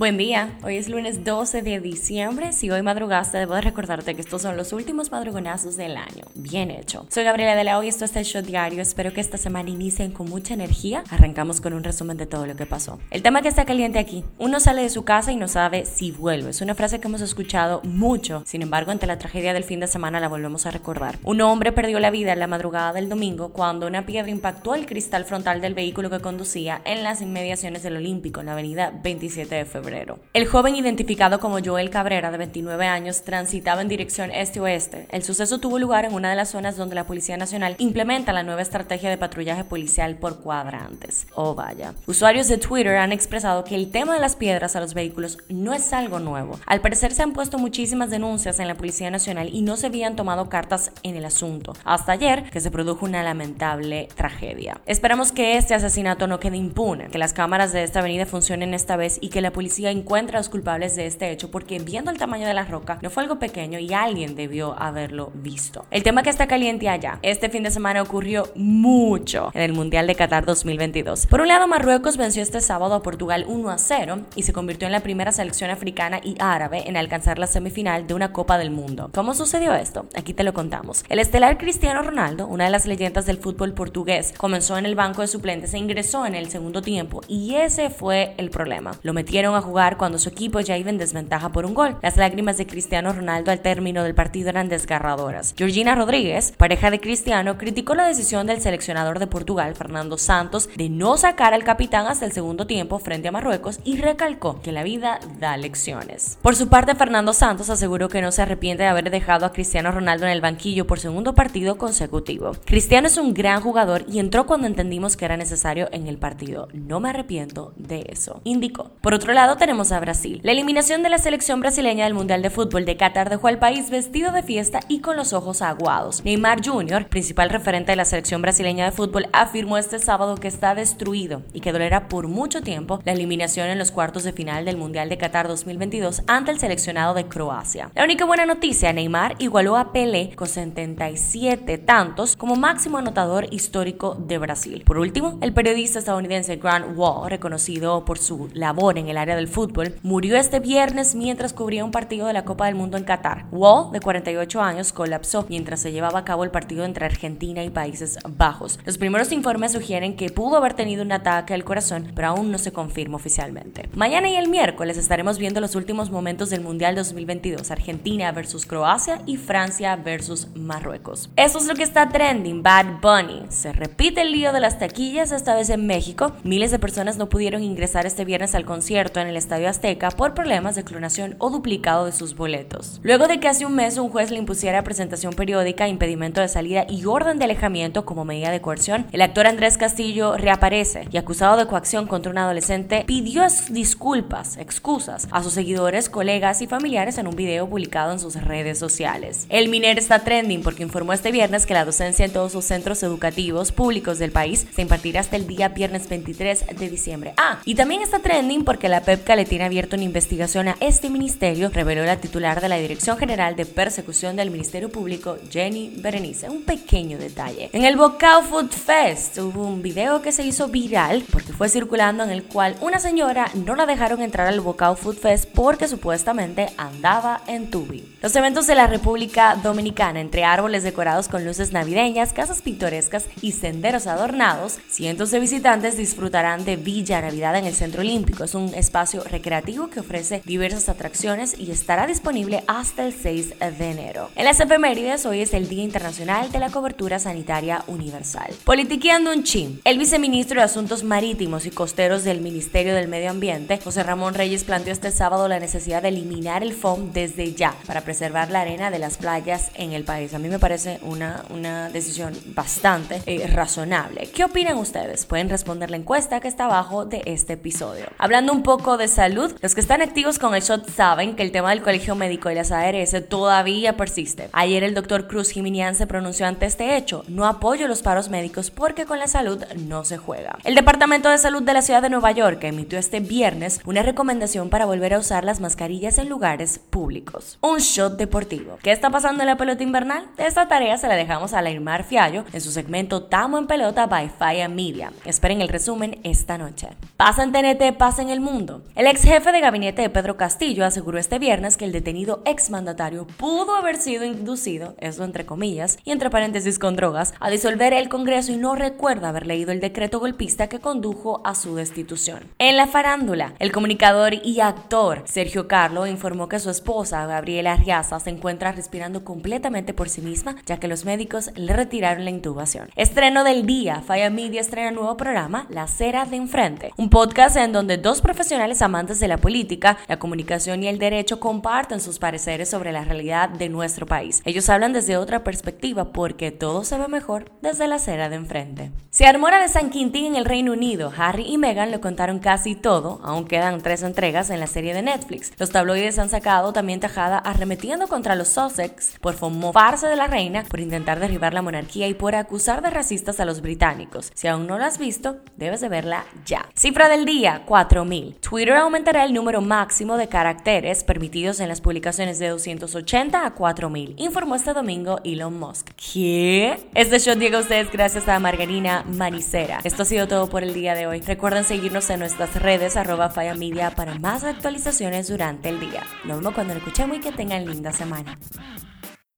Buen día, hoy es lunes 12 de diciembre. Si hoy madrugaste, debo de recordarte que estos son los últimos madrugonazos del año. Bien hecho. Soy Gabriela de la Hoy, esto es el Show Diario. Espero que esta semana inicien con mucha energía. Arrancamos con un resumen de todo lo que pasó. El tema que está caliente aquí: uno sale de su casa y no sabe si vuelve. Es una frase que hemos escuchado mucho. Sin embargo, ante la tragedia del fin de semana la volvemos a recordar. Un hombre perdió la vida en la madrugada del domingo cuando una piedra impactó el cristal frontal del vehículo que conducía en las inmediaciones del Olímpico, en la avenida 27 de febrero. El joven identificado como Joel Cabrera, de 29 años, transitaba en dirección este-oeste. El suceso tuvo lugar en una de las zonas donde la Policía Nacional implementa la nueva estrategia de patrullaje policial por cuadrantes. Oh vaya. Usuarios de Twitter han expresado que el tema de las piedras a los vehículos no es algo nuevo. Al parecer se han puesto muchísimas denuncias en la Policía Nacional y no se habían tomado cartas en el asunto. Hasta ayer que se produjo una lamentable tragedia. Esperamos que este asesinato no quede impune, que las cámaras de esta avenida funcionen esta vez y que la policía encuentra a los culpables de este hecho porque viendo el tamaño de la roca no fue algo pequeño y alguien debió haberlo visto. El tema que está caliente allá, este fin de semana ocurrió mucho en el Mundial de Qatar 2022. Por un lado, Marruecos venció este sábado a Portugal 1 a 0 y se convirtió en la primera selección africana y árabe en alcanzar la semifinal de una Copa del Mundo. ¿Cómo sucedió esto? Aquí te lo contamos. El estelar Cristiano Ronaldo, una de las leyendas del fútbol portugués, comenzó en el banco de suplentes e ingresó en el segundo tiempo y ese fue el problema. Lo metieron a jugar cuando su equipo ya iba en desventaja por un gol. Las lágrimas de Cristiano Ronaldo al término del partido eran desgarradoras. Georgina Rodríguez, pareja de Cristiano, criticó la decisión del seleccionador de Portugal, Fernando Santos, de no sacar al capitán hasta el segundo tiempo frente a Marruecos y recalcó que la vida da lecciones. Por su parte, Fernando Santos aseguró que no se arrepiente de haber dejado a Cristiano Ronaldo en el banquillo por segundo partido consecutivo. Cristiano es un gran jugador y entró cuando entendimos que era necesario en el partido. No me arrepiento de eso, indicó. Por otro lado, tenemos a Brasil. La eliminación de la selección brasileña del Mundial de Fútbol de Qatar dejó al país vestido de fiesta y con los ojos aguados. Neymar Jr., principal referente de la selección brasileña de fútbol, afirmó este sábado que está destruido y que dolerá por mucho tiempo la eliminación en los cuartos de final del Mundial de Qatar 2022 ante el seleccionado de Croacia. La única buena noticia, Neymar igualó a Pelé con 77 tantos como máximo anotador histórico de Brasil. Por último, el periodista estadounidense Grant Wall, reconocido por su labor en el área del fútbol, murió este viernes mientras cubría un partido de la Copa del Mundo en Qatar. Wall, de 48 años, colapsó mientras se llevaba a cabo el partido entre Argentina y Países Bajos. Los primeros informes sugieren que pudo haber tenido un ataque al corazón, pero aún no se confirma oficialmente. Mañana y el miércoles estaremos viendo los últimos momentos del Mundial 2022, Argentina versus Croacia y Francia versus Marruecos. Eso es lo que está trending, Bad Bunny. Se repite el lío de las taquillas, esta vez en México. Miles de personas no pudieron ingresar este viernes al concierto en el Estadio Azteca por problemas de clonación o duplicado de sus boletos. Luego de que hace un mes un juez le impusiera presentación periódica, impedimento de salida y orden de alejamiento como medida de coerción, el actor Andrés Castillo reaparece y acusado de coacción contra un adolescente pidió disculpas, excusas a sus seguidores, colegas y familiares en un video publicado en sus redes sociales. El Miner está trending porque informó este viernes que la docencia en todos sus centros educativos públicos del país se impartirá hasta el día viernes 23 de diciembre. Ah, y también está trending porque la PEPCA le tiene abierto una investigación a este ministerio, reveló la titular de la Dirección General de Persecución del Ministerio Público, Jenny Berenice. Un pequeño detalle. En el Bocao Food Fest hubo un video que se hizo viral porque fue circulando en el cual una señora no la dejaron entrar al Bocao Food Fest porque supuestamente andaba en tubi. Los eventos de la República Dominicana, entre árboles decorados con luces navideñas, casas pintorescas y senderos adornados, cientos de visitantes disfrutarán de Villa Navidad en el Centro Olímpico. Es un espacio recreativo que ofrece diversas atracciones y estará disponible hasta el 6 de enero. En las efemérides, hoy es el Día Internacional de la Cobertura Sanitaria Universal. Politiqueando un chin. El viceministro de Asuntos Marítimos y Costeros del Ministerio del Medio Ambiente, José Ramón Reyes, planteó este sábado la necesidad de eliminar el FOM desde ya para preservar la arena de las playas en el país. A mí me parece una, una decisión bastante eh, razonable. ¿Qué opinan ustedes? Pueden responder la encuesta que está abajo de este episodio. Hablando un poco de salud, los que están activos con el shot saben que el tema del colegio médico y las ARS todavía persiste. Ayer el doctor Cruz Jiminián se pronunció ante este hecho. No apoyo los paros médicos porque con la salud no se juega. El Departamento de Salud de la Ciudad de Nueva York emitió este viernes una recomendación para volver a usar las mascarillas en lugares públicos. Un shot deportivo. ¿Qué está pasando en la pelota invernal? Esta tarea se la dejamos a Laimar Fiallo en su segmento Tamo en Pelota by Fire Media. Esperen el resumen esta noche. Pasa en TNT, pasa en el mundo. El ex jefe de gabinete de Pedro Castillo aseguró este viernes que el detenido exmandatario pudo haber sido inducido, eso entre comillas, y entre paréntesis con drogas, a disolver el Congreso y no recuerda haber leído el decreto golpista que condujo a su destitución. En la farándula, el comunicador y actor Sergio Carlo informó que su esposa, Gabriela Arriaza, se encuentra respirando completamente por sí misma, ya que los médicos le retiraron la intubación. Estreno del día, Falla Media estrena nuevo programa, La Cera de Enfrente, un podcast en donde dos profesionales amantes de la política, la comunicación y el derecho comparten sus pareceres sobre la realidad de nuestro país. Ellos hablan desde otra perspectiva porque todo se ve mejor desde la acera de enfrente. Se armó de San Quintín en el Reino Unido. Harry y Meghan lo contaron casi todo, aún quedan tres entregas en la serie de Netflix. Los tabloides han sacado también tajada arremetiendo contra los Sussex por mofarse de la reina, por intentar derribar la monarquía y por acusar de racistas a los británicos. Si aún no lo has visto, debes de verla ya. Cifra del día, 4000. Twitter aumentará el número máximo de caracteres permitidos en las publicaciones de 280 a 4000, informó este domingo Elon Musk. ¿Qué? Este show llega a ustedes gracias a Margarina Manicera. Esto ha sido todo por el día de hoy. Recuerden seguirnos en nuestras redes arroba Media para más actualizaciones durante el día. Nos vemos cuando lo escuchemos y que tengan linda semana.